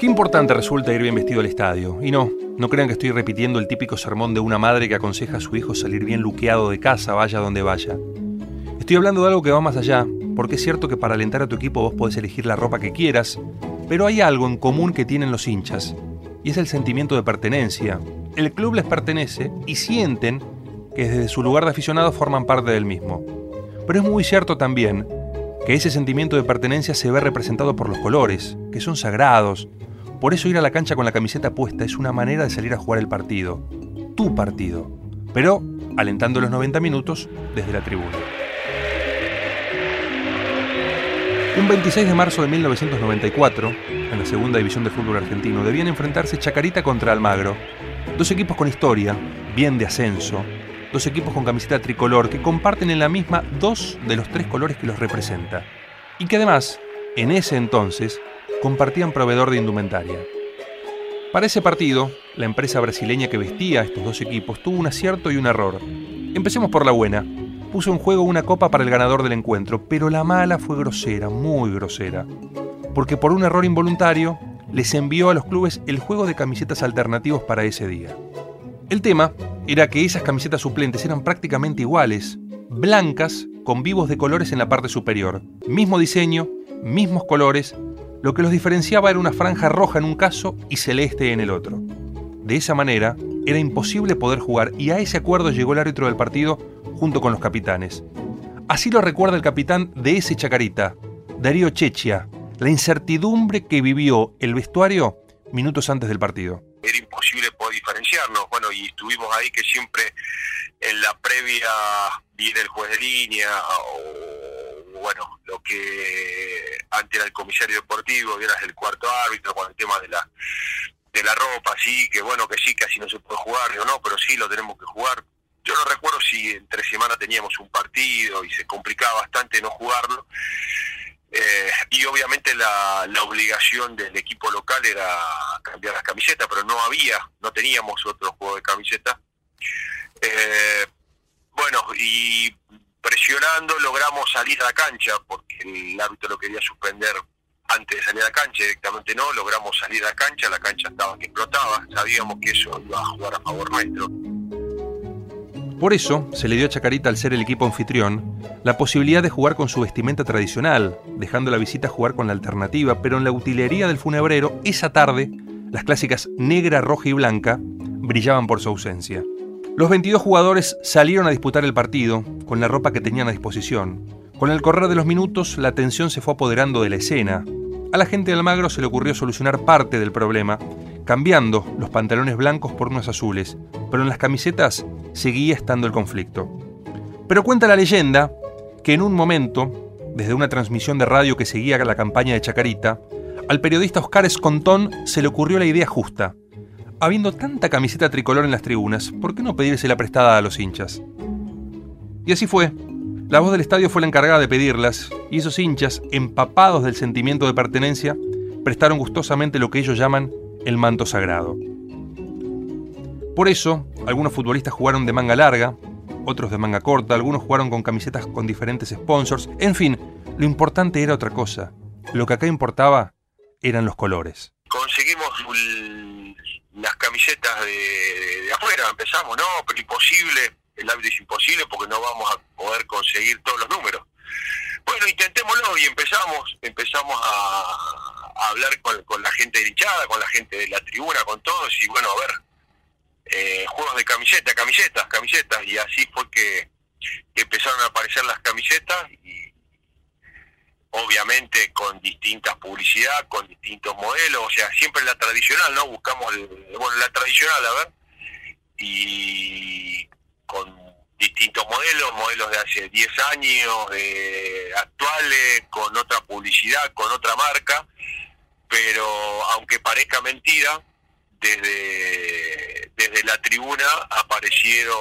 Qué importante resulta ir bien vestido al estadio. Y no, no crean que estoy repitiendo el típico sermón de una madre que aconseja a su hijo salir bien luqueado de casa, vaya donde vaya. Estoy hablando de algo que va más allá, porque es cierto que para alentar a tu equipo vos podés elegir la ropa que quieras, pero hay algo en común que tienen los hinchas, y es el sentimiento de pertenencia. El club les pertenece y sienten que desde su lugar de aficionados forman parte del mismo. Pero es muy cierto también que ese sentimiento de pertenencia se ve representado por los colores, que son sagrados, por eso ir a la cancha con la camiseta puesta es una manera de salir a jugar el partido, tu partido, pero alentando los 90 minutos desde la tribuna. Un 26 de marzo de 1994, en la segunda división de fútbol argentino, debían enfrentarse Chacarita contra Almagro, dos equipos con historia, bien de ascenso, dos equipos con camiseta tricolor que comparten en la misma dos de los tres colores que los representa, y que además, en ese entonces, compartían proveedor de indumentaria. Para ese partido, la empresa brasileña que vestía a estos dos equipos tuvo un acierto y un error. Empecemos por la buena. Puso en juego una copa para el ganador del encuentro, pero la mala fue grosera, muy grosera. Porque por un error involuntario, les envió a los clubes el juego de camisetas alternativos para ese día. El tema era que esas camisetas suplentes eran prácticamente iguales, blancas con vivos de colores en la parte superior, mismo diseño, mismos colores lo que los diferenciaba era una franja roja en un caso y celeste en el otro. De esa manera, era imposible poder jugar y a ese acuerdo llegó el árbitro del partido junto con los capitanes. Así lo recuerda el capitán de ese Chacarita, Darío Chechia, la incertidumbre que vivió el vestuario minutos antes del partido. Era imposible poder diferenciarnos, bueno, y estuvimos ahí que siempre en la previa viene el juez de línea o, bueno, lo que antes era el comisario deportivo y eras el cuarto árbitro con el tema de la de la ropa, sí, que bueno, que sí, que así no se puede jugar, o no, pero sí lo tenemos que jugar. Yo no recuerdo si entre semana teníamos un partido y se complicaba bastante no jugarlo. Eh, y obviamente la, la obligación del equipo local era cambiar las camisetas, pero no había, no teníamos otro juego de camisetas. Eh, bueno, y presionando logramos salir a la cancha, porque el árbitro lo quería suspender antes de salir a la cancha, directamente no, logramos salir a la cancha, la cancha estaba que explotaba, sabíamos que eso iba a jugar a favor nuestro. Por eso se le dio a Chacarita, al ser el equipo anfitrión, la posibilidad de jugar con su vestimenta tradicional, dejando la visita jugar con la alternativa, pero en la utilería del funebrero, esa tarde, las clásicas negra, roja y blanca brillaban por su ausencia. Los 22 jugadores salieron a disputar el partido con la ropa que tenían a disposición. Con el correr de los minutos, la tensión se fue apoderando de la escena. A la gente de Almagro se le ocurrió solucionar parte del problema, cambiando los pantalones blancos por unos azules, pero en las camisetas seguía estando el conflicto. Pero cuenta la leyenda que en un momento, desde una transmisión de radio que seguía la campaña de Chacarita, al periodista Oscar Escontón se le ocurrió la idea justa habiendo tanta camiseta tricolor en las tribunas, ¿por qué no pedírsela prestada a los hinchas? Y así fue. La voz del estadio fue la encargada de pedirlas, y esos hinchas, empapados del sentimiento de pertenencia, prestaron gustosamente lo que ellos llaman el manto sagrado. Por eso, algunos futbolistas jugaron de manga larga, otros de manga corta, algunos jugaron con camisetas con diferentes sponsors, en fin, lo importante era otra cosa. Lo que acá importaba eran los colores. Conseguimos las camisetas de, afuera, empezamos, no, pero imposible, el hábito es imposible porque no vamos a poder conseguir todos los números. Bueno, intentémoslo y empezamos, empezamos a, hablar con, la gente de con la gente de la tribuna, con todos, y bueno, a ver, eh, juegos de camiseta, camisetas, camisetas, y así fue que, que empezaron a aparecer las camisetas y obviamente con distintas publicidad, con distintos modelos, o sea, siempre la tradicional, ¿no? Buscamos, bueno, la tradicional, a ver, y con distintos modelos, modelos de hace 10 años, de actuales, con otra publicidad, con otra marca, pero aunque parezca mentira, desde, desde la tribuna aparecieron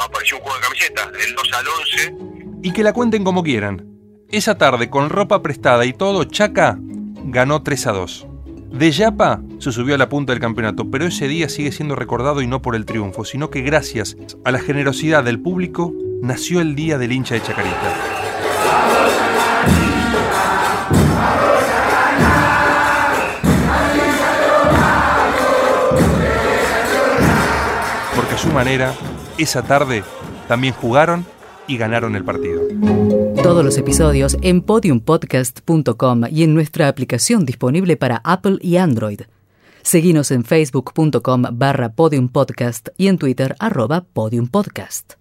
apareció un juego de camiseta, el 2 al 11. Y que la cuenten como quieran. Esa tarde, con ropa prestada y todo, Chaca ganó 3 a 2. De Yapa se subió a la punta del campeonato, pero ese día sigue siendo recordado y no por el triunfo, sino que gracias a la generosidad del público nació el día del hincha de Chacarita. Porque a su manera, esa tarde también jugaron y ganaron el partido. Todos los episodios en podiumpodcast.com y en nuestra aplicación disponible para Apple y Android. Seguimos en facebook.com barra podiumpodcast y en Twitter arroba podiumpodcast.